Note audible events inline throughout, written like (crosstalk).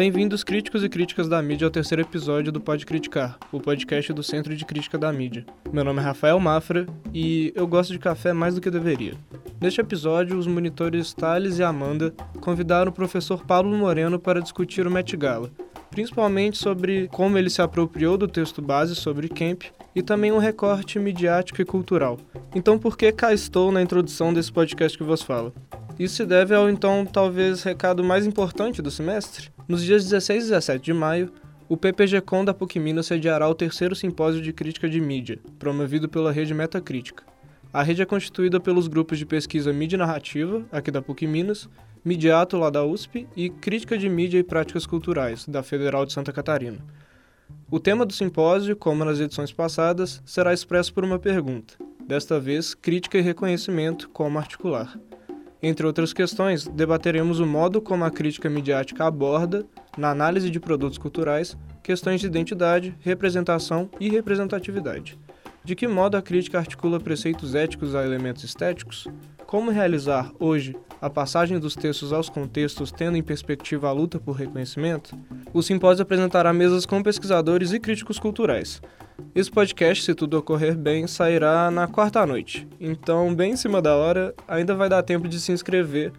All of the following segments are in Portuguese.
Bem-vindos, críticos e críticas da mídia, ao terceiro episódio do Pode Criticar, o podcast do Centro de Crítica da Mídia. Meu nome é Rafael Mafra e eu gosto de café mais do que deveria. Neste episódio, os monitores Thales e Amanda convidaram o professor Pablo Moreno para discutir o Met Gala, principalmente sobre como ele se apropriou do texto base sobre Kemp e também um recorte midiático e cultural. Então, por que cá estou na introdução desse podcast que vos fala? Isso se deve ao então talvez recado mais importante do semestre. Nos dias 16 e 17 de maio, o PPG-Com da PUC Minas sediará o terceiro simpósio de crítica de mídia, promovido pela rede Metacrítica. A rede é constituída pelos grupos de pesquisa Mídia Narrativa, aqui da PUC Minas, Midiato, lá da USP, e Crítica de Mídia e Práticas Culturais, da Federal de Santa Catarina. O tema do simpósio, como nas edições passadas, será expresso por uma pergunta, desta vez crítica e reconhecimento como articular. Entre outras questões, debateremos o modo como a crítica midiática aborda, na análise de produtos culturais, questões de identidade, representação e representatividade. De que modo a crítica articula preceitos éticos a elementos estéticos? Como realizar, hoje, a passagem dos textos aos contextos tendo em perspectiva a luta por reconhecimento? O simpósio apresentará mesas com pesquisadores e críticos culturais. Esse podcast, se tudo ocorrer bem, sairá na quarta noite. Então, bem em cima da hora, ainda vai dar tempo de se inscrever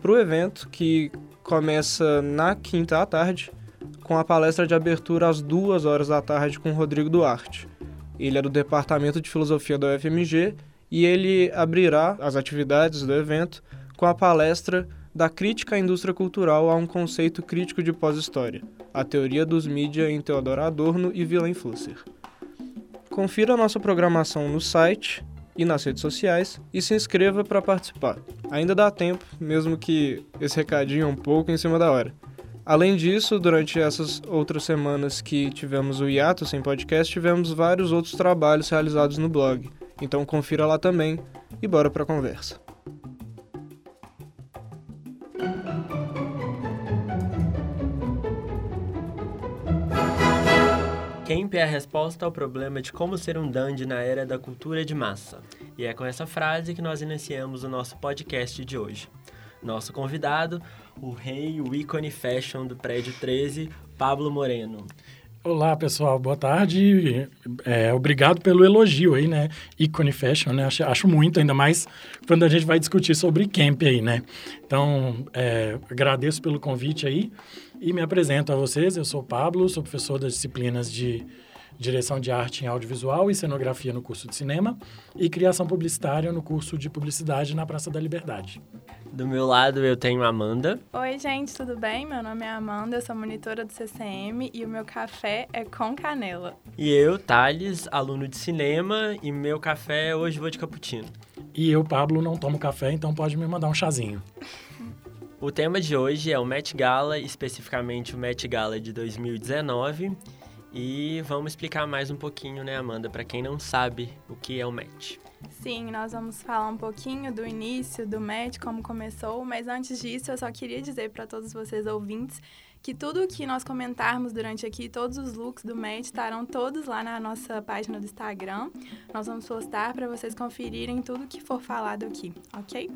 para o evento que começa na quinta à tarde, com a palestra de abertura às duas horas da tarde com Rodrigo Duarte. Ele é do Departamento de Filosofia da UFMG e ele abrirá as atividades do evento com a palestra da crítica à indústria cultural a um conceito crítico de pós-história, a teoria dos mídia em Theodor Adorno e Willem Flusser. Confira a nossa programação no site e nas redes sociais e se inscreva para participar. Ainda dá tempo, mesmo que esse recadinho é um pouco em cima da hora. Além disso, durante essas outras semanas que tivemos o hiato sem podcast, tivemos vários outros trabalhos realizados no blog. Então confira lá também e bora para a conversa. Kemp é a resposta ao problema de como ser um dandy na era da cultura de massa. E é com essa frase que nós iniciamos o nosso podcast de hoje. Nosso convidado, o rei, o ícone fashion do prédio 13, Pablo Moreno. Olá, pessoal, boa tarde. É, obrigado pelo elogio aí, né? Icone Fashion, né? Acho, acho, muito, ainda mais quando a gente vai discutir sobre camp aí, né? Então, é, agradeço pelo convite aí e me apresento a vocês. Eu sou Pablo, sou professor das disciplinas de direção de arte em audiovisual e cenografia no curso de cinema e criação publicitária no curso de publicidade na Praça da Liberdade. Do meu lado eu tenho a Amanda. Oi, gente, tudo bem? Meu nome é Amanda, eu sou monitora do CCM e o meu café é com canela. E eu, Thales, aluno de cinema, e meu café hoje vou de cappuccino. E eu, Pablo, não tomo café, então pode me mandar um chazinho. (laughs) O tema de hoje é o Met Gala, especificamente o Met Gala de 2019. E vamos explicar mais um pouquinho, né, Amanda, para quem não sabe o que é o Met. Sim, nós vamos falar um pouquinho do início do MET, como começou, mas antes disso eu só queria dizer para todos vocês ouvintes que tudo que nós comentarmos durante aqui, todos os looks do MET estarão todos lá na nossa página do Instagram. Nós vamos postar para vocês conferirem tudo que for falado aqui, ok?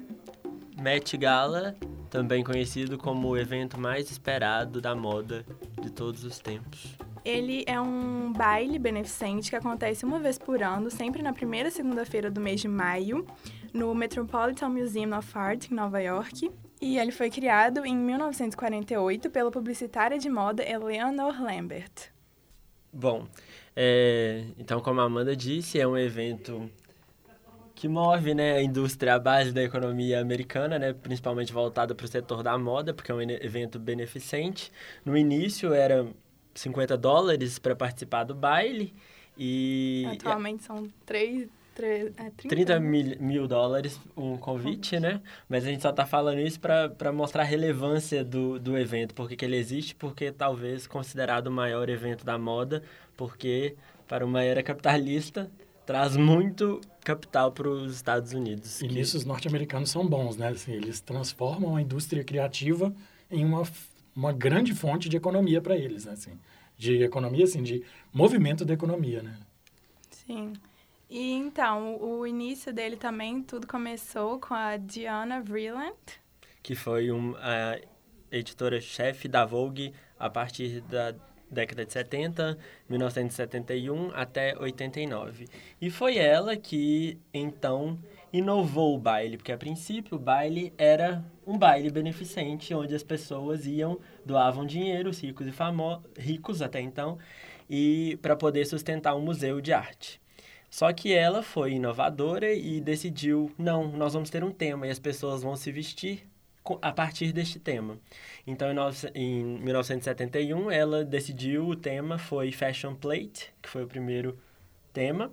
Met Gala, também conhecido como o evento mais esperado da moda de todos os tempos. Ele é um baile beneficente que acontece uma vez por ano, sempre na primeira segunda-feira do mês de maio, no Metropolitan Museum of Art, em Nova York. E ele foi criado em 1948 pela publicitária de moda Eleanor Lambert. Bom, é, então como a Amanda disse, é um evento que move né, a indústria à base da economia americana, né, principalmente voltada para o setor da moda, porque é um evento beneficente. No início era 50 dólares para participar do baile e... Atualmente são 3... 3 é, 30, 30 mil, mil, dólares um convite, né? Mas a gente só está falando isso para mostrar a relevância do, do evento, porque que ele existe, porque talvez considerado o maior evento da moda, porque para uma era capitalista traz muito capital para os Estados Unidos. E que... nisso os norte-americanos são bons, né? Assim, eles transformam a indústria criativa em uma uma grande fonte de economia para eles, né? Assim, de economia, assim, de movimento da economia, né? Sim. E então, o início dele também, tudo começou com a Diana Vreeland. Que foi um, a editora-chefe da Vogue a partir da década de 70, 1971 até 89. E foi ela que, então, inovou o baile, porque a princípio o baile era um baile beneficente, onde as pessoas iam, doavam dinheiro, os ricos e famosos, ricos até então, e para poder sustentar um museu de arte. Só que ela foi inovadora e decidiu, não, nós vamos ter um tema e as pessoas vão se vestir a partir deste tema. Então, em 1971, ela decidiu, o tema foi Fashion Plate, que foi o primeiro tema,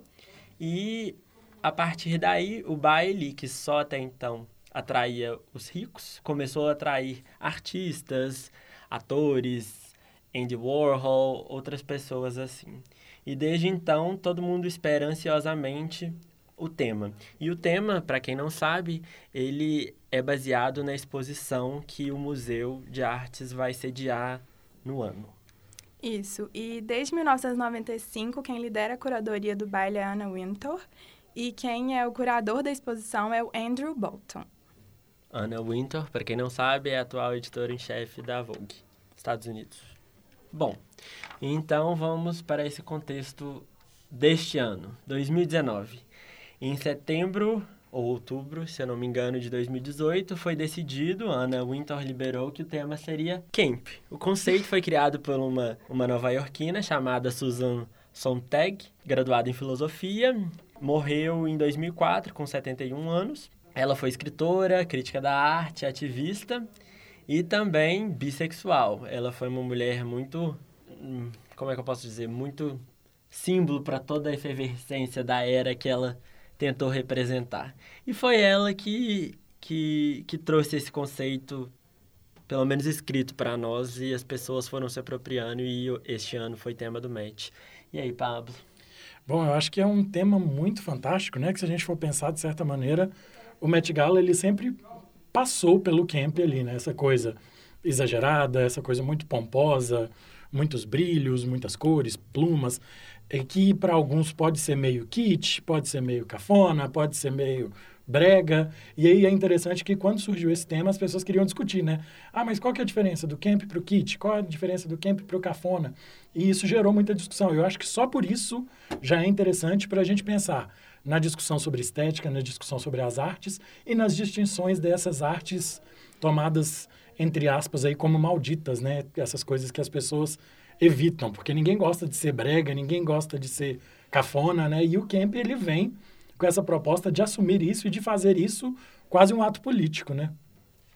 e a partir daí, o baile, que só até então atraía os ricos, começou a atrair artistas, atores, Andy Warhol, outras pessoas assim. E desde então, todo mundo espera ansiosamente o tema. E o tema, para quem não sabe, ele é baseado na exposição que o Museu de Artes vai sediar no ano. Isso. E desde 1995, quem lidera a curadoria do baile é Anna Wintour. E quem é o curador da exposição é o Andrew Bolton. Anna Wintour, para quem não sabe, é a atual editora em chefe da Vogue, Estados Unidos. Bom, então vamos para esse contexto deste ano, 2019. Em setembro ou outubro, se eu não me engano, de 2018, foi decidido, Ana Winter liberou que o tema seria camp. O conceito foi criado por uma, uma nova-iorquina chamada Susan Sontag, graduada em filosofia, morreu em 2004 com 71 anos. Ela foi escritora, crítica da arte, ativista e também bissexual. Ela foi uma mulher muito, hum, como é que eu posso dizer, muito símbolo para toda a efervescência da era que ela tentou representar. E foi ela que, que, que trouxe esse conceito, pelo menos escrito para nós, e as pessoas foram se apropriando, e este ano foi tema do match. E aí, Pablo? Bom, eu acho que é um tema muito fantástico, né? Que se a gente for pensar de certa maneira, o Met Gala, ele sempre passou pelo camp ali, né? Essa coisa exagerada, essa coisa muito pomposa, muitos brilhos, muitas cores, plumas é que para alguns pode ser meio kit, pode ser meio cafona, pode ser meio brega. E aí é interessante que quando surgiu esse tema, as pessoas queriam discutir, né? Ah, mas qual que é a diferença do camp para o kit? Qual é a diferença do camp para o cafona? E isso gerou muita discussão. Eu acho que só por isso já é interessante para a gente pensar na discussão sobre estética, na discussão sobre as artes e nas distinções dessas artes tomadas, entre aspas, aí como malditas, né? Essas coisas que as pessoas evitam, porque ninguém gosta de ser brega, ninguém gosta de ser cafona, né? E o Kemp, ele vem com essa proposta de assumir isso e de fazer isso quase um ato político, né?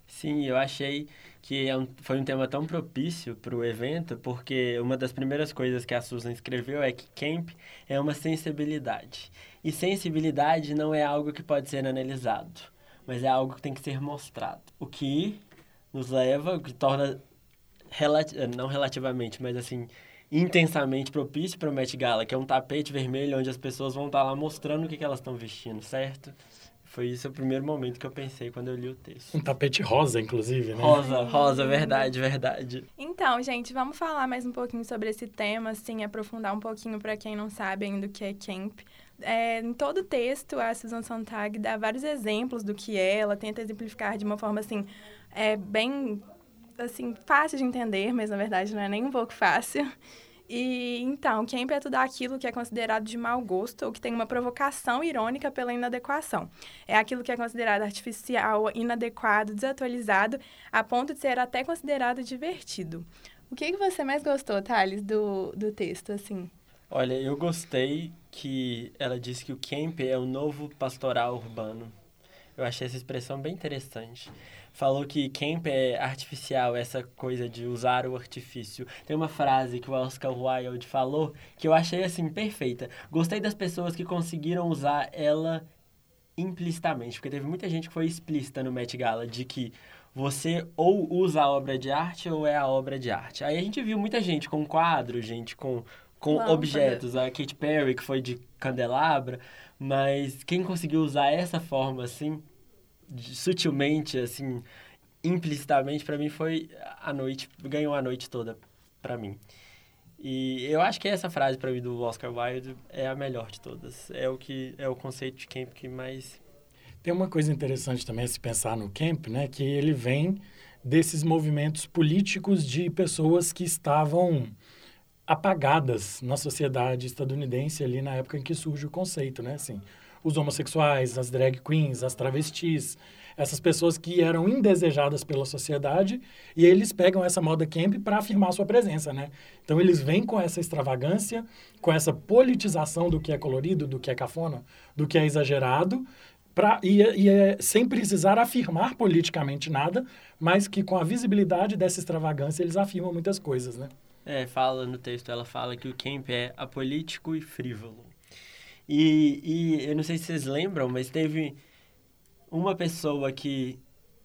Sim, eu achei que é um, foi um tema tão propício para o evento, porque uma das primeiras coisas que a Susan escreveu é que camp é uma sensibilidade. E sensibilidade não é algo que pode ser analisado, mas é algo que tem que ser mostrado. O que nos leva, o que torna relati não relativamente, mas assim, intensamente propício para o Met Gala, que é um tapete vermelho onde as pessoas vão estar tá lá mostrando o que, que elas estão vestindo, certo? Foi isso o primeiro momento que eu pensei quando eu li o texto. Um tapete rosa, inclusive, né? Rosa, rosa, verdade, verdade. Então, gente, vamos falar mais um pouquinho sobre esse tema, assim, aprofundar um pouquinho para quem não sabe ainda o que é camp. É, em todo o texto, a Susan Sontag dá vários exemplos do que é, ela tenta exemplificar de uma forma, assim, é, bem assim, fácil de entender, mas na verdade não é nem um pouco fácil. E então, camp é tudo aquilo que é considerado de mau gosto ou que tem uma provocação irônica pela inadequação. É aquilo que é considerado artificial, inadequado, desatualizado, a ponto de ser até considerado divertido. O que, que você mais gostou, Thales, do, do texto, assim? Olha, eu gostei que ela disse que o camp é o novo pastoral urbano. Eu achei essa expressão bem interessante falou que camp é artificial, essa coisa de usar o artifício. Tem uma frase que o Oscar Wilde falou que eu achei assim perfeita. Gostei das pessoas que conseguiram usar ela implicitamente, porque teve muita gente que foi explícita no Met Gala de que você ou usa a obra de arte ou é a obra de arte. Aí a gente viu muita gente com quadros, gente com com objetos, a Katy Perry que foi de candelabra, mas quem conseguiu usar essa forma assim sutilmente, assim, implicitamente, para mim foi a noite, ganhou a noite toda para mim. E eu acho que essa frase para mim do Oscar Wilde é a melhor de todas. É o que é o conceito de camp que mais tem uma coisa interessante também se pensar no camp, né, que ele vem desses movimentos políticos de pessoas que estavam apagadas na sociedade estadunidense ali na época em que surge o conceito, né? Assim, os homossexuais, as drag queens, as travestis, essas pessoas que eram indesejadas pela sociedade e eles pegam essa moda camp para afirmar sua presença, né? Então eles vêm com essa extravagância, com essa politização do que é colorido, do que é cafona, do que é exagerado, pra, e, e é, sem precisar afirmar politicamente nada, mas que com a visibilidade dessa extravagância eles afirmam muitas coisas, né? É, fala no texto, ela fala que o camp é apolítico e frívolo. E, e eu não sei se vocês lembram, mas teve uma pessoa que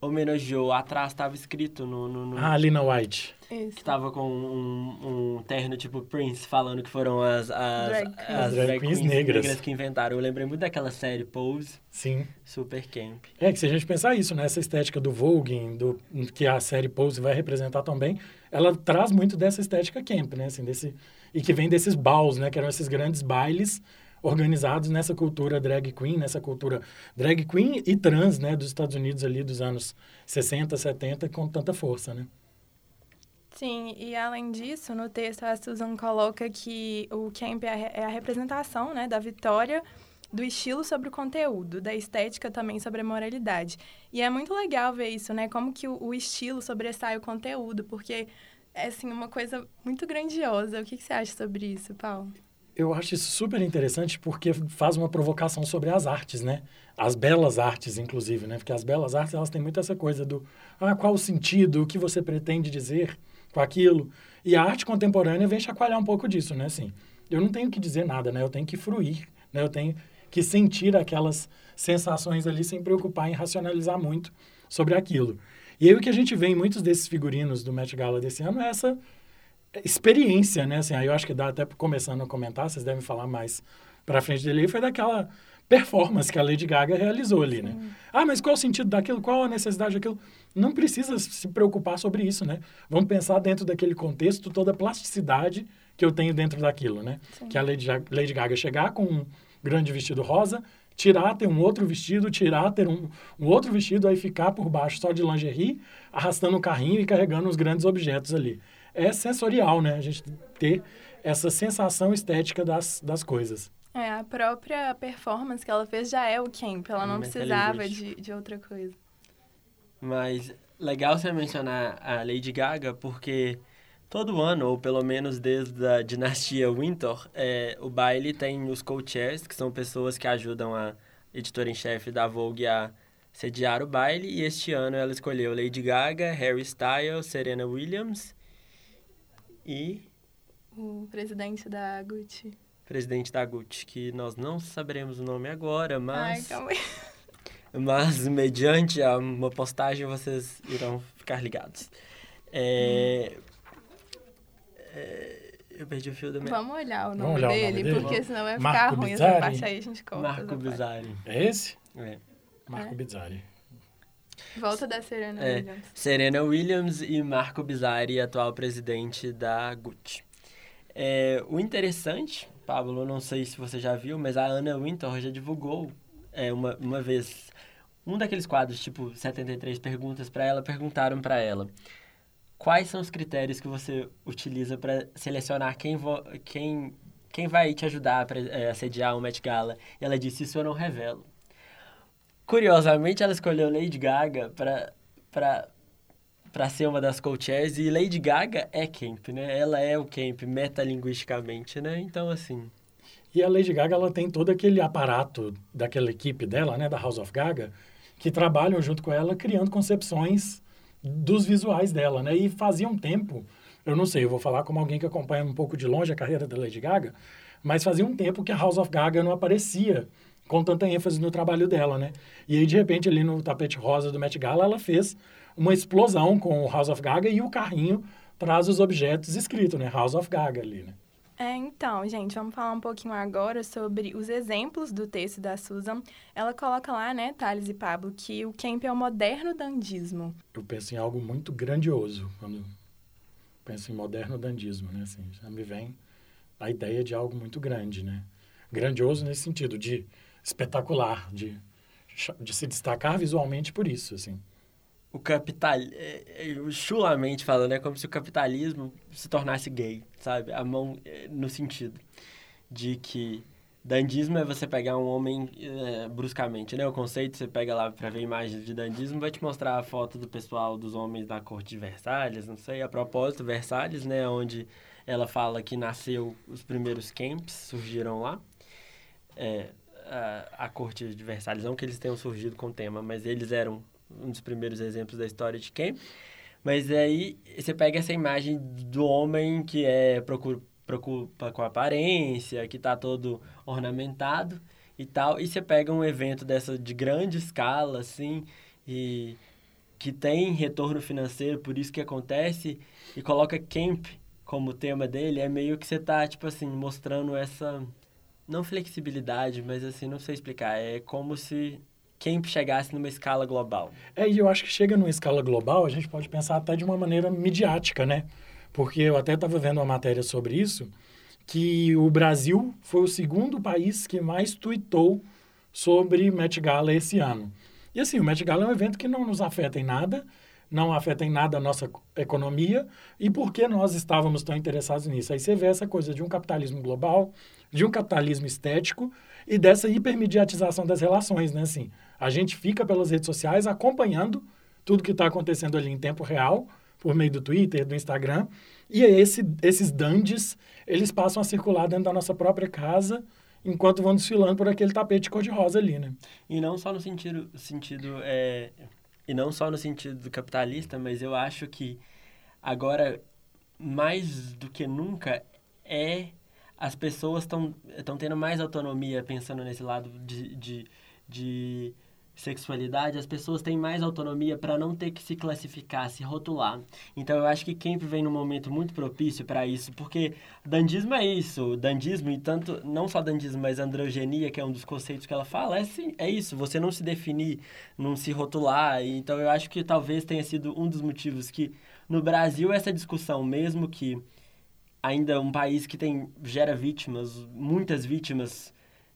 homenageou, atrás estava escrito no, no, no... Ah, Lina White. Isso. que tava com um, um terno tipo Prince, falando que foram as, as, Drag as, queens. Drag queens negras. que inventaram. Eu lembrei muito daquela série Pose, Sim. super camp. É que se a gente pensar isso, né? Essa estética do Vogue, do, que a série Pose vai representar também, ela traz muito dessa estética camp, né? Assim, desse, e que vem desses balls, né? Que eram esses grandes bailes organizados nessa cultura drag queen, nessa cultura drag queen e trans, né? Dos Estados Unidos ali dos anos 60, 70, com tanta força, né? Sim, e além disso, no texto a Susan coloca que o camp é é a representação né, da vitória do estilo sobre o conteúdo, da estética também sobre a moralidade. E é muito legal ver isso, né? Como que o, o estilo sobressai o conteúdo, porque é assim, uma coisa muito grandiosa. O que, que você acha sobre isso, Paulo? Eu acho isso super interessante porque faz uma provocação sobre as artes, né? As belas artes, inclusive, né? Porque as belas artes, elas têm muito essa coisa do ah, qual o sentido, o que você pretende dizer com aquilo. E a arte contemporânea vem chacoalhar um pouco disso, né? Assim, eu não tenho que dizer nada, né? Eu tenho que fruir, né? Eu tenho que sentir aquelas sensações ali sem preocupar em racionalizar muito sobre aquilo. E aí o que a gente vê em muitos desses figurinos do Met Gala desse ano é essa experiência, né? Assim, aí eu acho que dá até começando a comentar, vocês devem falar mais pra frente dele, foi daquela performance que a Lady Gaga realizou ali, né? Ah, mas qual o sentido daquilo? Qual a necessidade daquilo? Não precisa se preocupar sobre isso, né? Vamos pensar dentro daquele contexto toda a plasticidade que eu tenho dentro daquilo, né? Sim. Que a Lady, Lady Gaga chegar com um grande vestido rosa, tirar, ter um outro vestido, tirar, ter um, um outro vestido, aí ficar por baixo só de lingerie, arrastando o carrinho e carregando os grandes objetos ali. É sensorial, né? A gente ter essa sensação estética das, das coisas. É, a própria performance que ela fez já é o camp. Ela não Metal precisava de, de outra coisa. Mas legal você mencionar a Lady Gaga, porque todo ano, ou pelo menos desde a dinastia Winter, é, o baile tem os co-chairs, que são pessoas que ajudam a editora em chefe da Vogue a sediar o baile. E este ano ela escolheu Lady Gaga, Harry Styles, Serena Williams e O presidente da Gucci. presidente da Gucci, que nós não saberemos o nome agora, Ai, mas, calma aí. (laughs) mas mediante a, uma postagem vocês irão ficar ligados. É, é, eu perdi o fio da minha... Vamos olhar o nome, olhar o nome dele, dele? porque senão vai Marco ficar ruim essa Bizzarri? parte aí, a gente corta. Marco essa. Bizzarri. É esse? É. Marco É. Bizzarri. Volta da Serena É. Williams. Serena Williams e Marco Bizzarri, atual presidente da Gucci. É, o interessante, Pablo, não sei se você já viu, mas a Anna Wintour já divulgou é, uma, uma vez um daqueles quadros, tipo 73 perguntas para ela, perguntaram para ela quais são os critérios que você utiliza para selecionar quem, quem, quem vai te ajudar a assediar o Met Gala. E ela disse, isso eu não revelo. Curiosamente, ela escolheu Lady Gaga para para para ser uma das co-chairs e Lady Gaga é camp, né? Ela é o camp metalinguisticamente, né? Então assim, E a Lady Gaga, ela tem todo aquele aparato daquela equipe dela, né, da House of Gaga, que trabalham junto com ela criando concepções dos visuais dela, né? E fazia um tempo, eu não sei, eu vou falar como alguém que acompanha um pouco de longe a carreira da Lady Gaga, mas fazia um tempo que a House of Gaga não aparecia com tanta ênfase no trabalho dela, né? E aí, de repente, ali no tapete rosa do Met Gala, ela fez uma explosão com o House of Gaga e o carrinho traz os objetos escritos, né? House of Gaga ali, né? É, então, gente, vamos falar um pouquinho agora sobre os exemplos do texto da Susan. Ela coloca lá, né, Thales e Pablo, que o camp é o moderno dandismo. eu penso em algo muito grandioso quando penso em moderno dandismo, né? Assim, já me vem a ideia de algo muito grande, né? Grandioso nesse sentido de espetacular, de de se destacar visualmente por isso, assim. o capital é, é, chulamente falando, é como se o capitalismo se tornasse gay, sabe? A mão é, no sentido de que dandismo é você pegar um homem é, bruscamente, né? O conceito você pega lá para ver imagens de dandismo vai te mostrar a foto do pessoal dos homens da corte de Versalhes, não sei, a propósito Versalhes, né, onde ela fala que nasceu os primeiros camps surgiram lá. É, a, a corte de Versalhes, não que eles tenham surgido com o tema, mas eles eram um dos primeiros exemplos da história de camp. Mas aí você pega essa imagem do homem que é preocupa com a aparência, que está todo ornamentado e tal, e você pega um evento dessa de grande escala, assim, e que tem retorno financeiro, por isso que acontece, e coloca camp como tema dele, é meio que você tá, tipo assim, mostrando essa, não flexibilidade, mas assim, não sei explicar, é como se camp chegasse numa escala global. É, e eu acho que chega numa escala global, a gente pode pensar até de uma maneira midiática, né? Porque eu até estava vendo uma matéria sobre isso, que o Brasil foi o segundo país que mais tweetou sobre Met Gala esse ano. E assim, o Met Gala é um evento que não nos afeta em nada, não afeta em nada a nossa economia, e por que nós estávamos tão interessados nisso? Aí você vê essa coisa de um capitalismo global, de um capitalismo estético e dessa hipermediatização das relações, né? Assim, a gente fica pelas redes sociais acompanhando tudo que está acontecendo ali em tempo real, por meio do Twitter, do Instagram, e esse, esses dandes, eles passam a circular dentro da nossa própria casa, enquanto vão desfilando por aquele tapete cor-de-rosa ali, né? E não só no sentido, sentido é, e não só no sentido do capitalista, mas eu acho que agora, mais do que nunca, é as pessoas estão tendo mais autonomia pensando nesse lado de, de, de sexualidade, as pessoas têm mais autonomia para não ter que se classificar, se rotular. Então eu acho que Kemp vem num momento muito propício para isso, porque dandismo é isso, dandismo e tanto não só dandismo, mas androgenia, que é um dos conceitos que ela fala, é sim, é isso, você não se definir, não se rotular. Então eu acho que talvez tenha sido um dos motivos que no Brasil essa discussão, mesmo que ainda um país que tem gera vítimas, muitas vítimas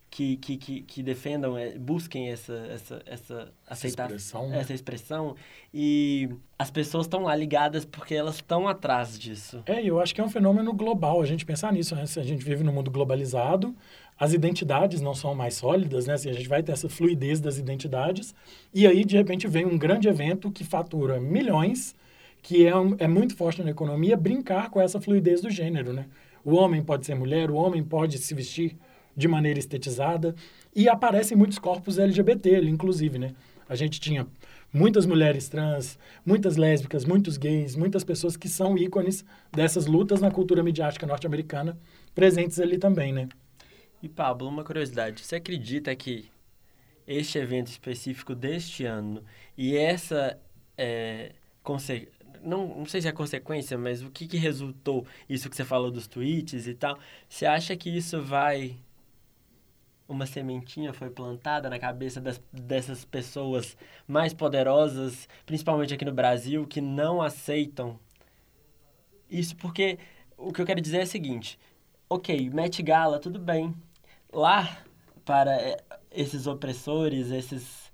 que, que, que, que defendam, é, busquem essa, essa, essa, aceitar, expressão, né? essa expressão. E as pessoas estão lá ligadas porque elas estão atrás disso. É, eu acho que é um fenômeno global a gente pensar nisso, né? Se a gente vive num mundo globalizado, as identidades não são mais sólidas, né? Assim, a gente vai ter essa fluidez das identidades. E aí, de repente, vem um grande evento que fatura milhões, que é, um, é muito forte na economia, brincar com essa fluidez do gênero, né? O homem pode ser mulher, o homem pode se vestir de maneira estetizada. E aparecem muitos corpos LGBT, inclusive, né? A gente tinha muitas mulheres trans, muitas lésbicas, muitos gays, muitas pessoas que são ícones dessas lutas na cultura midiática norte-americana presentes ali também, né? E Pablo, uma curiosidade, você acredita que este evento específico deste ano e essa é, conse não, não sei se é consequência, mas o que, que resultou isso que você falou dos tweets e tal, você acha que isso vai uma sementinha foi plantada na cabeça das, dessas pessoas mais poderosas, principalmente aqui no Brasil, que não aceitam isso, porque o que eu quero dizer é o seguinte: ok, Met Gala, tudo bem. Lá, para eh, esses opressores, esses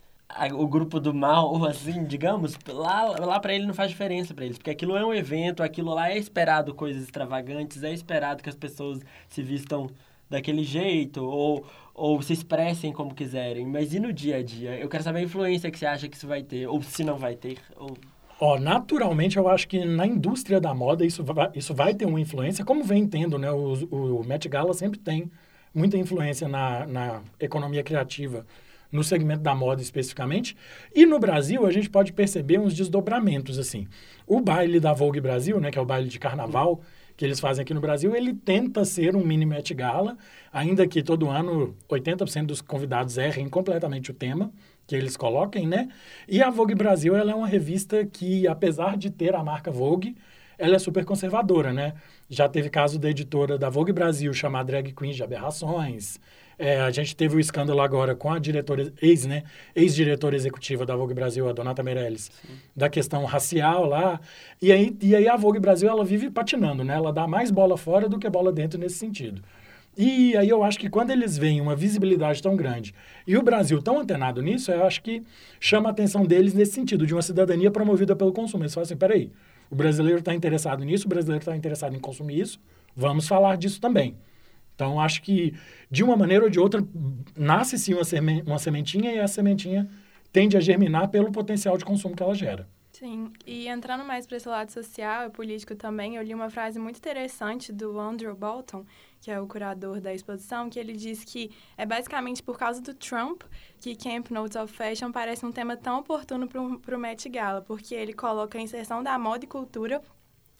o grupo do mal, (laughs) assim, digamos, lá, lá para ele não faz diferença para eles, porque aquilo é um evento, aquilo lá é esperado coisas extravagantes, é esperado que as pessoas se vistam daquele jeito, ou, ou se expressem como quiserem. Mas e no dia a dia? Eu quero saber a influência que você acha que isso vai ter, ou se não vai ter. Ou... Ó, naturalmente, eu acho que na indústria da moda isso vai, isso vai ter uma influência, como vem tendo, né? O, o Met Gala sempre tem muita influência na, na economia criativa, no segmento da moda especificamente. E no Brasil, a gente pode perceber uns desdobramentos, assim. O baile da Vogue Brasil, né, que é o baile de carnaval, que eles fazem aqui no Brasil, ele tenta ser um mini Met Gala, ainda que todo ano 80% dos convidados errem completamente o tema que eles coloquem, né? E a Vogue Brasil, ela é uma revista que, apesar de ter a marca Vogue, ela é super conservadora, né? Já teve caso da editora da Vogue Brasil chamar drag queen de aberrações, é, a gente teve o escândalo agora com a diretora, ex, né, ex-diretora executiva da Vogue Brasil, a Donata Meirelles, Sim. da questão racial lá. E aí, e aí a Vogue Brasil, ela vive patinando, né? Ela dá mais bola fora do que bola dentro nesse sentido. E aí eu acho que quando eles veem uma visibilidade tão grande e o Brasil tão antenado nisso, eu acho que chama a atenção deles nesse sentido, de uma cidadania promovida pelo consumo. Eles falam assim, peraí, o brasileiro está interessado nisso, o brasileiro está interessado em consumir isso, vamos falar disso também. Então, acho que, de uma maneira ou de outra, nasce sim uma, uma sementinha e a sementinha tende a germinar pelo potencial de consumo que ela gera. Sim, e entrando mais para esse lado social e político também, eu li uma frase muito interessante do Andrew Bolton, que é o curador da exposição, que ele diz que é basicamente por causa do Trump que Camp Notes of Fashion parece um tema tão oportuno para o Met Gala, porque ele coloca a inserção da moda e cultura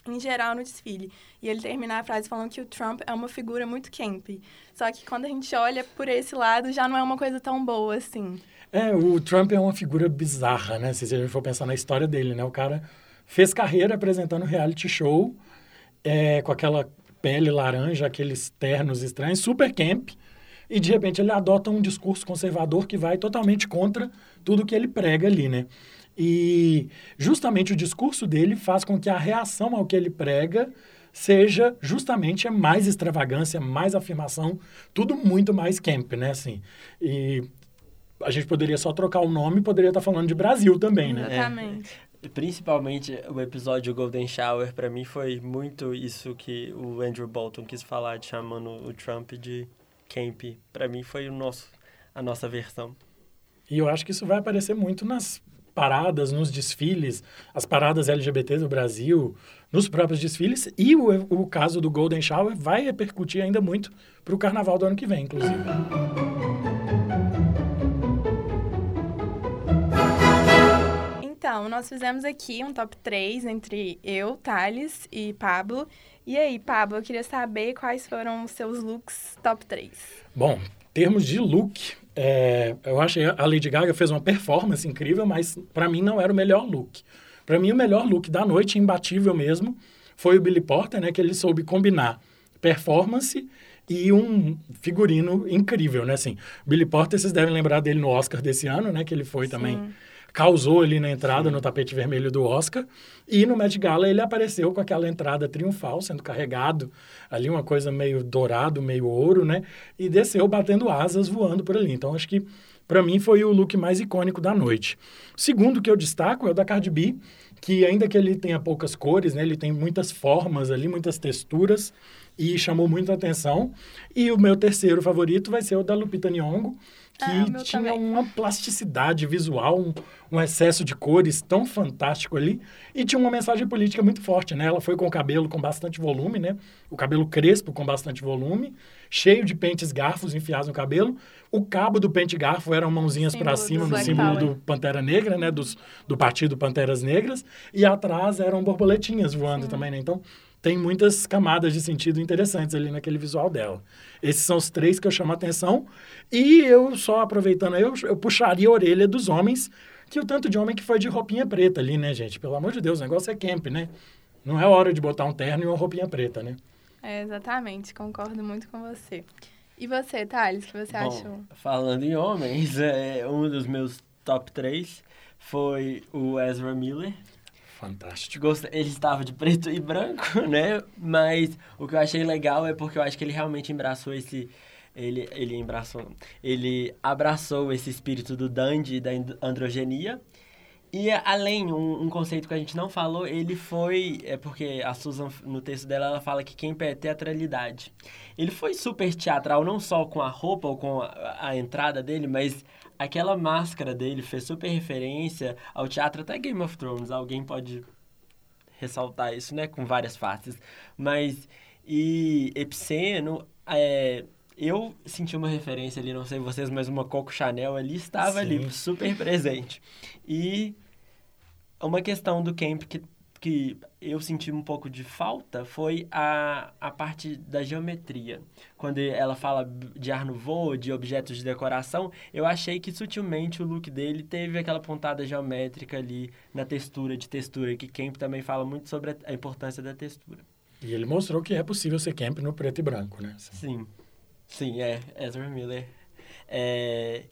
em geral no desfile. E ele termina a frase falando que o Trump é uma figura muito camp. Só que quando a gente olha por esse lado, já não é uma coisa tão boa assim. É, o Trump é uma figura bizarra, né? Se a gente for pensar na história dele, né? O cara fez carreira apresentando reality show é, com aquela pele laranja, aqueles ternos estranhos, super camp. E de repente ele adota um discurso conservador que vai totalmente contra tudo que ele prega ali, né? E justamente o discurso dele faz com que a reação ao que ele prega seja justamente mais extravagância, mais afirmação, tudo muito mais camp, né? Assim, e a gente poderia só trocar o nome, poderia estar falando de Brasil também, né? Exatamente. É, principalmente o episódio Golden Shower, para mim foi muito isso que o Andrew Bolton quis falar, chamando o Trump de camp. Para mim foi o nosso, a nossa versão. E eu acho que isso vai aparecer muito nas paradas, nos desfiles, as paradas LGBT do Brasil, nos próprios desfiles. E o, o caso do Golden Shower vai repercutir ainda muito para o carnaval do ano que vem, inclusive. Então, nós fizemos aqui um top 3 entre eu, Thales e Pablo. E aí, Pablo, eu queria saber quais foram os seus looks top 3. Bom, termos de look, é, eu acho que a Lady Gaga fez uma performance incrível, mas para mim não era o melhor look. Para mim, o melhor look da noite, imbatível mesmo, foi o Billy Porter, né? Que ele soube combinar performance e um figurino incrível, né? Assim, Billy Porter, vocês devem lembrar dele no Oscar desse ano, né? Que ele foi Sim. também causou ali na entrada Sim. no tapete vermelho do Oscar. E no Met Gala ele apareceu com aquela entrada triunfal, sendo carregado ali, uma coisa meio dourado, meio ouro, né? E desceu batendo asas, voando por ali. Então acho que para mim foi o look mais icônico da noite. Segundo que eu destaco é o da Cardi B, que ainda que ele tenha poucas cores, né, ele tem muitas formas ali, muitas texturas e chamou muita atenção. E o meu terceiro favorito vai ser o da Lupita Nyong'o, que ah, tinha também. uma plasticidade visual, um, um, excesso de cores tão fantástico ali, e tinha uma mensagem política muito forte, né? Ela foi com o cabelo com bastante volume, né? O cabelo crespo com bastante volume, cheio de pentes garfos enfiados no cabelo. O cabo do pente garfo eram mãozinhas para cima, no símbolo do Pantera Negra, né? Dos, do partido Panteras Negras, e atrás eram borboletinhas voando Sim. também, né? Então, tem muitas camadas de sentido interessantes ali naquele visual dela. Esses são os três que eu chamo a atenção. E eu, só aproveitando aí, eu, eu puxaria a orelha dos homens, que o tanto de homem que foi de roupinha preta ali, né, gente? Pelo amor de Deus, o negócio é camp, né? Não é hora de botar um terno e uma roupinha preta, né? É, exatamente, concordo muito com você. E você, Thales, o que você Bom, achou? Falando em homens, (laughs) é, um dos meus top 3 foi o Ezra Miller, Fantástico. Ele estava de preto e branco, (laughs) né? Mas o que eu achei legal é porque eu acho que ele realmente abraçou esse ele, ele abraçou, ele abraçou esse espírito do dandy, da androgenia. E além, um, um, conceito que a gente não falou, ele foi, é porque a Susan, no texto dela, ela fala que quem é teatralidade. Ele foi super teatral, não só com a roupa ou com a, a entrada dele, mas aquela máscara dele fez super referência ao teatro, até Game of Thrones. Alguém pode ressaltar isso, né? Com várias faces. Mas, e Epiceno, é, eu senti uma referência ali, não sei vocês, mas uma Coco Chanel ali estava Sim. ali, super presente. E uma questão do camp que que eu senti um pouco de falta foi a, a parte da geometria. Quando ela fala de ar no voo, de objetos de decoração, eu achei que sutilmente o look dele teve aquela pontada geométrica ali na textura, de textura, que Kemp também fala muito sobre a importância da textura. E ele mostrou que é possível ser Kemp no preto e branco, né? Sim, sim, é, Ezra Miller. É...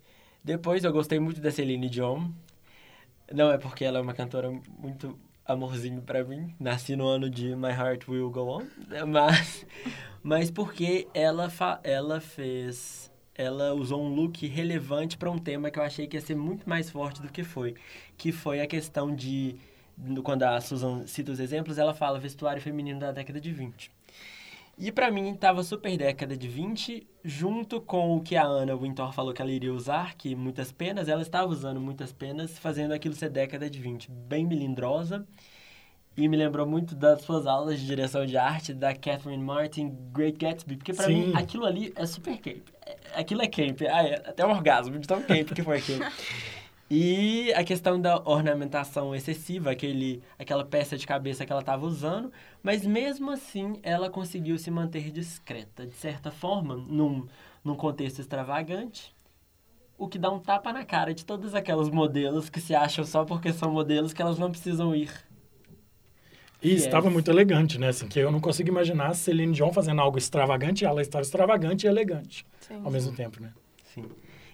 Depois eu gostei muito da Celine Dion. Não é porque ela é uma cantora muito amorzinho para mim. Nasci no ano de My Heart Will Go On, mas mas porque ela fa, ela fez ela usou um look relevante para um tema que eu achei que ia ser muito mais forte do que foi, que foi a questão de quando a Susan cita os exemplos, ela fala vestuário feminino da década de 20. E para mim tava super década de 20, junto com o que a Ana Wintour falou que ela iria usar, que muitas penas, ela estava usando muitas penas, fazendo aquilo ser década de 20, bem melindrosa. E me lembrou muito das suas aulas de direção de arte da Catherine Martin, Great Gatsby, porque para mim aquilo ali é super camp. É, aquilo é camp, ah, é, até um orgasmo de tão camp que foi aquilo. (laughs) E a questão da ornamentação excessiva, aquele, aquela peça de cabeça que ela estava usando, mas mesmo assim ela conseguiu se manter discreta, de certa forma, num, num contexto extravagante, o que dá um tapa na cara de todas aquelas modelos que se acham só porque são modelos que elas não precisam ir. E yes. estava muito elegante, né? Assim, que eu não consigo imaginar Celine Dion fazendo algo extravagante e ela estava extravagante e elegante Sim. ao mesmo tempo, né? Sim.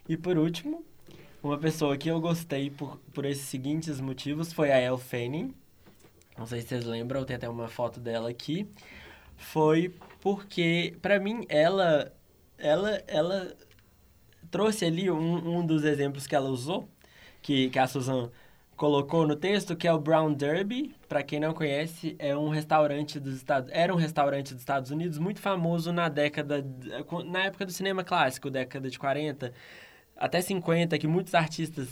E por último, uma pessoa que eu gostei por, por esses seguintes motivos foi a Elle Fanning. Não sei se vocês lembram, tem até uma foto dela aqui. Foi porque, para mim, ela, ela, ela trouxe ali um, um dos exemplos que ela usou, que, que a Susan colocou no texto, que é o Brown Derby. Para quem não conhece, é um restaurante dos Estados, era um restaurante dos Estados Unidos muito famoso na década na época do cinema clássico, década de 40 até 50, que muitos artistas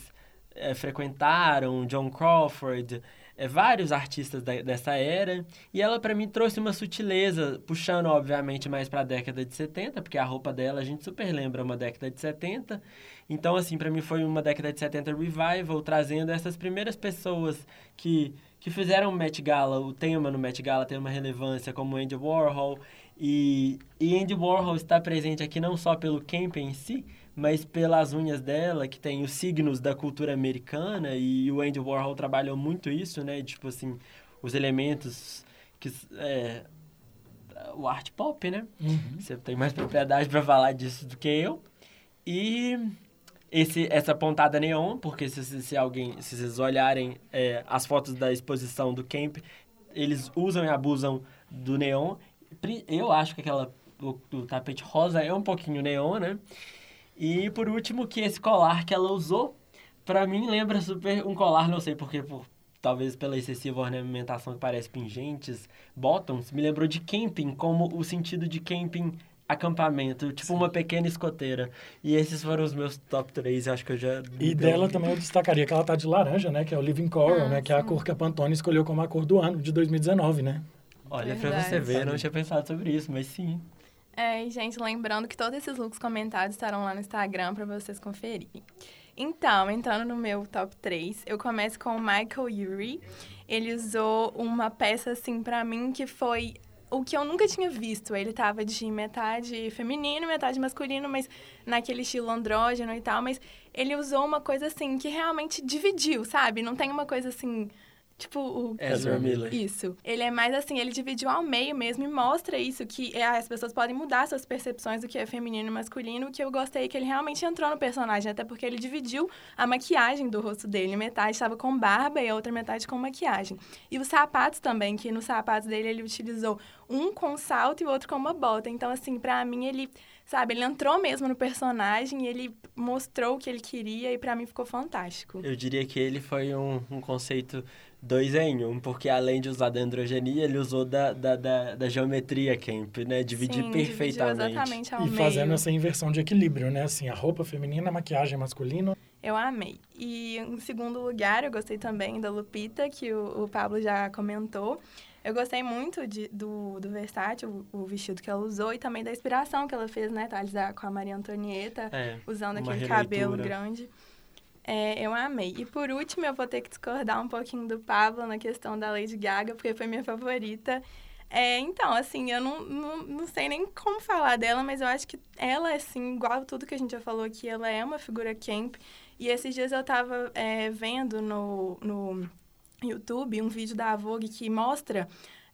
é, frequentaram, John Crawford, é, vários artistas da, dessa era, e ela para mim trouxe uma sutileza, puxando obviamente mais para a década de 70, porque a roupa dela a gente super lembra uma década de 70. Então assim, para mim foi uma década de 70 revival, trazendo essas primeiras pessoas que que fizeram o Met Gala, o tema no Met Gala tem uma relevância como Andy Warhol, e, e Andy Warhol está presente aqui não só pelo camp em si, mas pelas unhas dela, que tem os signos da cultura americana, e o Andy Warhol trabalhou muito isso, né? Tipo assim, os elementos que... É, o art pop, né? Uhum. Você tem mais propriedade para falar disso do que eu. E esse, essa pontada neon, porque se, se, alguém, se vocês olharem é, as fotos da exposição do camp, eles usam e abusam do neon. Eu acho que aquela o, o tapete rosa é um pouquinho neon, né? E por último, que esse colar que ela usou, para mim lembra super um colar, não sei porque, por, talvez pela excessiva ornamentação que parece pingentes, bottoms, me lembrou de camping, como o sentido de camping acampamento, tipo Sim. uma pequena escoteira. E esses foram os meus top 3, acho que eu já... E dela também eu destacaria que ela tá de laranja, né? Que é o Living Coral, ah, né? Que é a cor que a Pantone escolheu como a cor do ano, de 2019, né? Olha, Verdade. pra você ver, eu não tinha pensado sobre isso, mas sim. É, gente, lembrando que todos esses looks comentados estarão lá no Instagram para vocês conferirem. Então, entrando no meu top 3, eu começo com o Michael Yuri. Ele usou uma peça, assim, para mim, que foi o que eu nunca tinha visto. Ele tava de metade feminino, metade masculino, mas naquele estilo andrógeno e tal. Mas ele usou uma coisa, assim, que realmente dividiu, sabe? Não tem uma coisa, assim Tipo, o... Ezra Miller. Isso. Ele é mais assim, ele dividiu ao meio mesmo e mostra isso, que é, as pessoas podem mudar suas percepções do que é feminino e masculino, que eu gostei que ele realmente entrou no personagem, até porque ele dividiu a maquiagem do rosto dele. Metade estava com barba e a outra metade com maquiagem. E os sapatos também, que nos sapatos dele ele utilizou um com salto e o outro com uma bota. Então, assim, pra mim ele sabe, ele entrou mesmo no personagem e ele mostrou o que ele queria e para mim ficou fantástico. Eu diria que ele foi um, um conceito dois em um, porque além de usar da androgenia, ele usou da, da, da, da geometria camp, né? Dividir Sim, perfeitamente. Exatamente ao e meio. fazendo essa inversão de equilíbrio, né? Assim, a roupa feminina, a maquiagem masculina. Eu amei. E em segundo lugar, eu gostei também da Lupita, que o, o Pablo já comentou. Eu gostei muito de, do, do Versace, o, o, vestido que ela usou, e também da inspiração que ela fez, né, Thales, com a Maria Antonieta, é, usando aquele releitura. cabelo grande. É, eu amei. E por último, eu vou ter que discordar um pouquinho do Pablo na questão da Lady Gaga, porque foi minha favorita. É, então, assim, eu não, não, não sei nem como falar dela, mas eu acho que ela, assim, igual tudo que a gente já falou aqui, ela é uma figura camp. E esses dias eu tava é, vendo no, no YouTube um vídeo da Vogue que mostra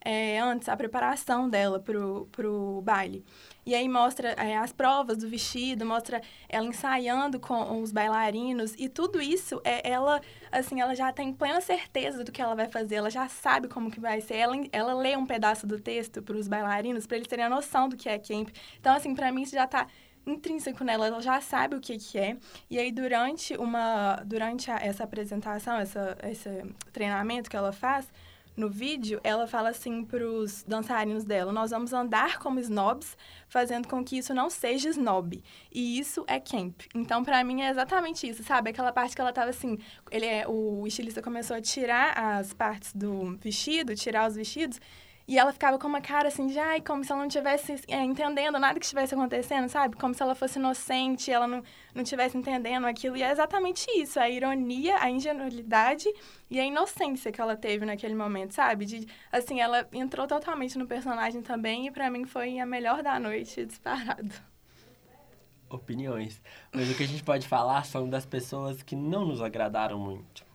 é, antes, a preparação dela pro, pro baile. E aí mostra é, as provas do vestido, mostra ela ensaiando com os bailarinos e tudo isso é ela assim, ela já tem plena certeza do que ela vai fazer, ela já sabe como que vai ser. Ela, ela lê um pedaço do texto para os bailarinos para eles terem a noção do que é camp. Então assim, para mim isso já está intrínseco nela, ela já sabe o que, que é. E aí, durante, uma, durante a, essa apresentação, essa, esse treinamento que ela faz, no vídeo, ela fala assim para os dançarinos dela: Nós vamos andar como snobs, fazendo com que isso não seja snob. E isso é camp. Então, para mim, é exatamente isso, sabe? Aquela parte que ela tava assim: ele é, o estilista começou a tirar as partes do vestido, tirar os vestidos. E ela ficava com uma cara assim de, ai, como se ela não estivesse é, entendendo nada que estivesse acontecendo, sabe? Como se ela fosse inocente, ela não não estivesse entendendo aquilo. E é exatamente isso, a ironia, a ingenuidade e a inocência que ela teve naquele momento, sabe? De, assim, ela entrou totalmente no personagem também e para mim foi a melhor da noite, (laughs) disparado. Opiniões. Mas o que a gente pode falar são das pessoas que não nos agradaram muito.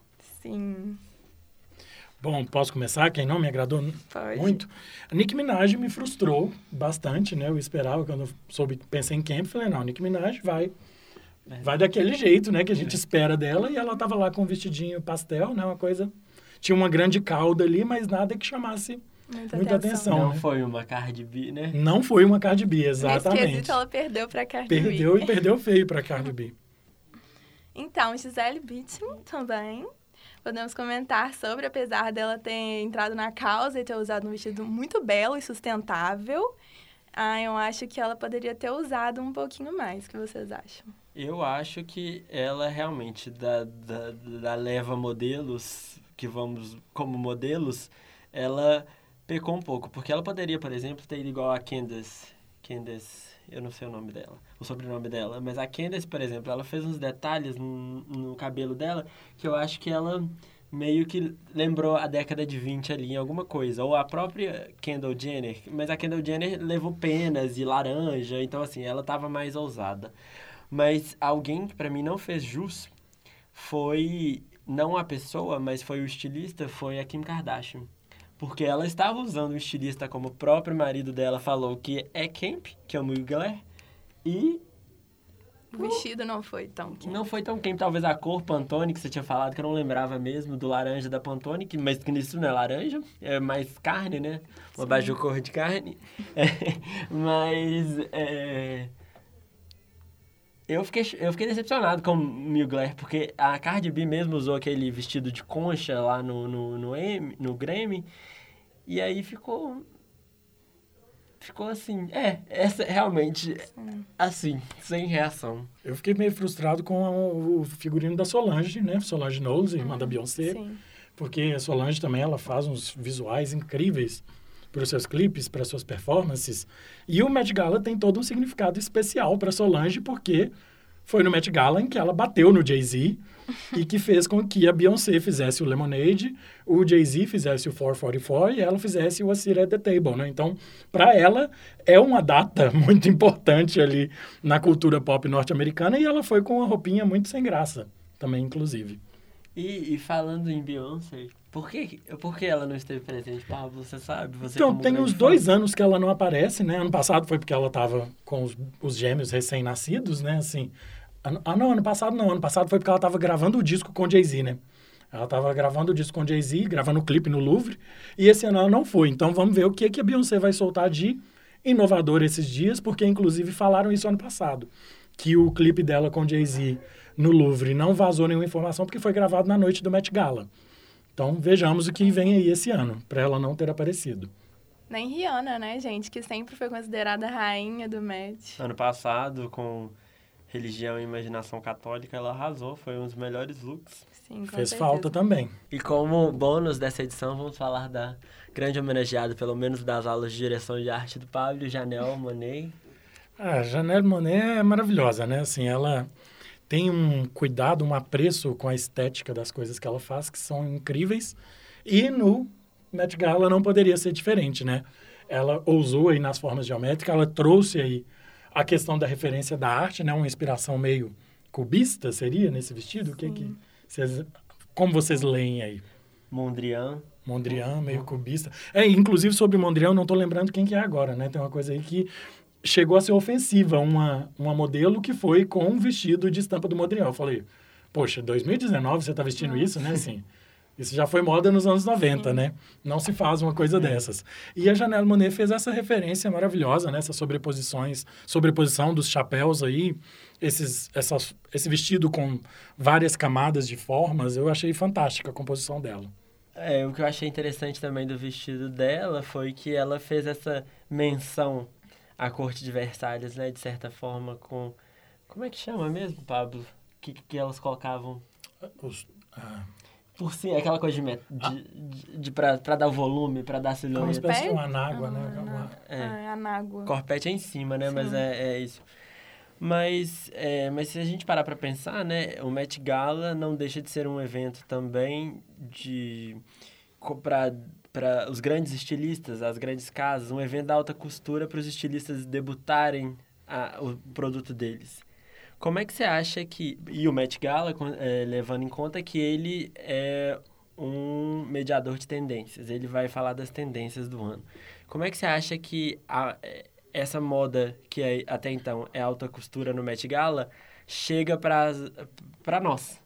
Sim. Bom, posso começar? Quem não me agradou Pode. muito? A Nicki Minaj me frustrou bastante, né? Eu esperava, quando eu soube, pensei em Camp, falei, não, Nicki Minaj vai, vai daquele jeito, né? Que a gente espera dela. E ela tava lá com um vestidinho pastel, né? Uma coisa... Tinha uma grande cauda ali, mas nada que chamasse Muita, muita atenção. atenção. Não né? foi uma Cardi B, né? Não foi uma Cardi B, Nesse exatamente. quesito, ela perdeu pra Cardi B. Perdeu e perdeu feio pra Cardi B. Então, Gisele Bündchen também. Podemos comentar sobre, apesar dela ter entrado na causa e ter usado um vestido muito belo e sustentável, ah, eu acho que ela poderia ter usado um pouquinho mais. O que vocês acham? Eu acho que ela realmente, da, da, da leva modelos, que vamos como modelos, ela pecou um pouco. Porque ela poderia, por exemplo, ter ido igual a Candace. Candace, eu não sei o nome dela, o sobrenome dela. Mas a Candace, por exemplo, ela fez uns detalhes no, no cabelo dela que eu acho que ela meio que lembrou a década de 20 ali em alguma coisa. Ou a própria Kendall Jenner. Mas a Kendall Jenner levou penas e laranja, então assim, ela tava mais ousada. Mas alguém que pra mim não fez jus foi não a pessoa, mas foi o estilista, foi a Kim Kardashian. Porque ela estava usando o estilista como o próprio marido dela falou que é camp, que é o Mugler, e O vestido não foi tão quente. não foi tão camp. Talvez a cor Pantone, que você tinha falado, que eu não lembrava mesmo, do laranja da Pantone, que, mas que isso não é laranja, é mais carne, né? Uma baju cor de carne. (laughs) É, mas, é, Eu fiquei, eu fiquei decepcionado com o Mugler, porque a Cardi B mesmo usou aquele vestido de concha lá no, no, no, M, no Grammy, e aí ficou... Ficou assim, é, essa realmente, assim, sem reação. Eu fiquei meio frustrado com a- o figurino da Solange, né? Solange Knowles, irmã da Beyoncé. Sim. Porque a Solange também ela faz uns visuais incríveis para os seus clipes, para suas performances. E o Met Gala tem todo um significado especial para Solange, porque foi no Met Gala em que ela bateu no Jay-Z e que fez com que a Beyoncé fizesse o Lemonade, o Jay-Z fizesse o 444 e ela fizesse o A Seat at the Table, né? Então, para ela, é uma data (laughs) muito importante ali na cultura pop norte-americana e ela foi com uma roupinha muito sem graça, também, inclusive. E, e falando em Beyoncé, por que, por que ela não esteve presente, Pablo? Você sabe? Você Então, tem uns fã? dois anos que ela não aparece, né? Ano passado foi porque ela estava com os, os gêmeos recém-nascidos, né? Assim, ano- ah, não, ano passado não. Ano passado foi porque ela estava gravando o disco com Jay-Z, né? Ela estava gravando o disco com Jay-Z, gravando o clipe no Louvre, e esse ano ela não foi. Então, vamos ver o que, que a Beyoncé vai soltar de inovador esses dias, porque, inclusive, falaram isso ano passado, que o clipe dela com Jay-Z no Louvre não vazou nenhuma informação, porque foi gravado na noite do Met Gala. Então, vejamos o que vem aí esse ano, para ela não ter aparecido. Nem Rihanna, né, gente? Que sempre foi considerada rainha do Met. Ano passado, com religião e imaginação católica, ela arrasou. Foi um dos melhores looks. Sim, com Fez certeza. falta também. E como bônus dessa edição, vamos falar da grande homenageada, pelo menos das aulas de direção de arte do Pablo, Janelle Monet. A Janelle Monet é maravilhosa, né? Assim, ela tem um cuidado, um apreço com a estética das coisas que ela faz, que são incríveis. E no Met Gala não poderia ser diferente, né? Ela ousou aí nas formas geométricas, ela trouxe aí a questão da referência da arte, né? Uma inspiração meio cubista, seria, nesse vestido? O que que vocês... Como vocês leem aí? Mondrian. Mondrian, meio cubista. É, inclusive sobre Mondrian, eu não tô lembrando quem que é agora, né? Tem uma coisa aí que chegou a ser ofensiva, uma, uma modelo que foi com um vestido de estampa do Mondrian. Eu falei, poxa, 2019 você tá vestindo Nossa. isso, né? Assim, isso já foi moda nos anos 90, Sim. né? Não se faz uma coisa dessas. E a Janelle Monet fez essa referência maravilhosa, né? Essas sobreposições, sobreposição dos chapéus aí, esses, essas, esse vestido com várias camadas de formas, eu achei fantástica a composição dela. É, o que eu achei interessante também do vestido dela foi que ela fez essa menção à corte de Versalhes, né? De certa forma, com... Como é que chama mesmo, Pablo? Que, que elas colocavam Os, ah, por cima, aquela coisa de... met- de, de, de pra, pra dar o volume, pra dar a como uma silhueta. espécie de uma anágua, né? Ah, Uma- É. Ah, anágua. Corpete é em cima, né? Mas Sim. é, é isso. Mas, é, mas se a gente parar para pensar, né? O Met Gala não deixa de ser um evento também de... Para os grandes estilistas, as grandes casas, um evento da alta costura para os estilistas debutarem a, o produto deles. Como é que você acha que... E o Met Gala, é, levando em conta que ele é um mediador de tendências. Ele vai falar das tendências do ano. Como é que você acha que a, é, essa moda, que é, até então é alta costura no Met Gala, chega para nós?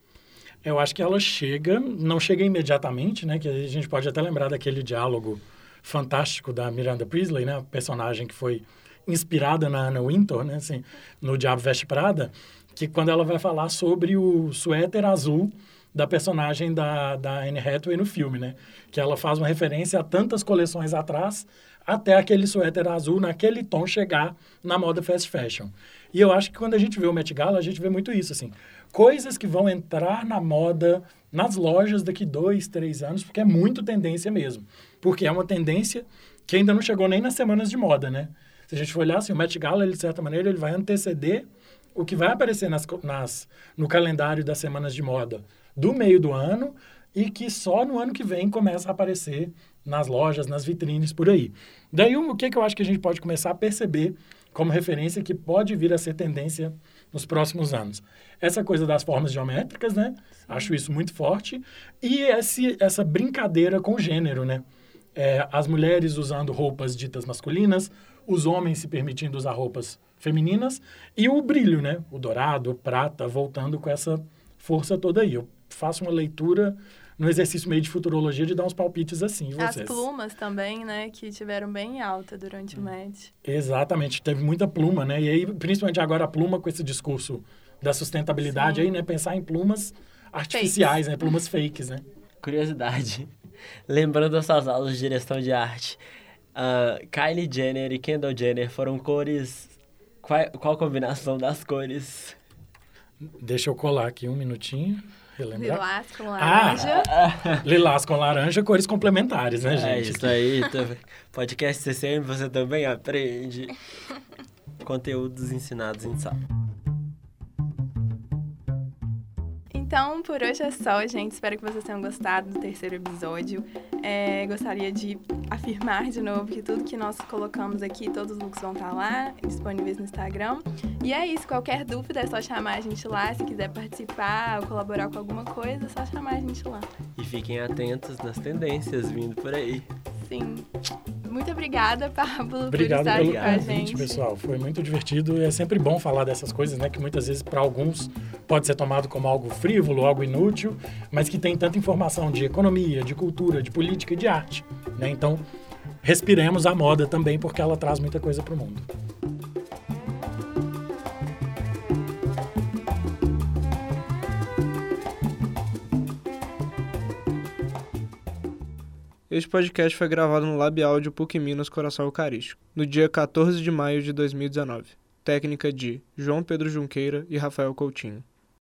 Eu acho que ela chega, não chega imediatamente, né? Que a gente pode até lembrar daquele diálogo fantástico da Miranda Priestley, né? Personagem que foi inspirada na Anna Wintour, né? Assim, no Diabo Veste Prada, que quando ela vai falar sobre o suéter azul da personagem da, da Anne Hathaway no filme, né? Que ela faz uma referência a tantas coleções atrás, até aquele suéter azul, naquele tom, chegar na moda fast fashion. E eu acho que quando a gente vê o Met Gala, a gente vê muito isso, assim. Coisas que vão entrar na moda, nas lojas daqui dois, três anos, porque é muito tendência mesmo. Porque é uma tendência que ainda não chegou nem nas semanas de moda, né? Se a gente for olhar, assim, o Met Gala, ele, de certa maneira, ele vai anteceder o que vai aparecer nas, nas, no calendário das semanas de moda do meio do ano e que só no ano que vem começa a aparecer nas lojas, nas vitrines, por aí. Daí, o que, que eu acho que a gente pode começar a perceber como referência que pode vir a ser tendência nos próximos anos? Essa coisa das formas geométricas, né? Acho isso muito forte. E esse, essa brincadeira com o gênero, né? É, as mulheres usando roupas ditas masculinas, os homens se permitindo usar roupas femininas e o brilho, né? O dourado, o prata, voltando com essa força toda aí. Eu faço uma leitura no exercício meio de futurologia de dar uns palpites assim, As vocês? plumas também, né, que tiveram bem alta durante Hum. o Met. Exatamente, teve muita pluma, né? E aí, principalmente agora a pluma com esse discurso da sustentabilidade Sim. aí, né? Pensar em plumas artificiais, né? Plumas fakes, né? Curiosidade. (laughs) Lembrando das suas aulas de direção de arte, ah, Kylie Jenner e Kendall Jenner foram cores. Qual, qual a combinação das cores? Deixa eu colar aqui um minutinho, relembrar. Lilás com Ah! laranja. (laughs) Lilás com laranja, cores complementares, né, É gente? isso aí. tá- Podcast CCM você também aprende. (laughs) Conteúdos ensinados em sala. Então, por hoje é só, gente. Espero que vocês tenham gostado do terceiro episódio. É, gostaria de afirmar de novo que tudo que nós colocamos aqui, todos os looks vão estar lá, disponíveis no Instagram. E é isso. Qualquer dúvida é só chamar a gente lá. Se quiser participar ou colaborar com alguma coisa, é só chamar a gente lá. E fiquem atentos nas tendências vindo por aí. Sim. Muito obrigada, Pablo, Obrigado por estar pelo aqui com a convite, gente. pessoal. Foi muito divertido e é sempre bom falar dessas coisas, né? Que muitas vezes para alguns pode ser tomado como algo frívolo, algo inútil, mas que tem tanta informação de economia, de cultura, de política e de arte, né? Então, respiremos a moda também porque ela traz muita coisa para o mundo. Este podcast foi gravado no Lab Áudio PUC Minas Coração Eucarístico, no dia 14 de maio de 2019. Técnica de João Pedro Junqueira e Rafael Coutinho.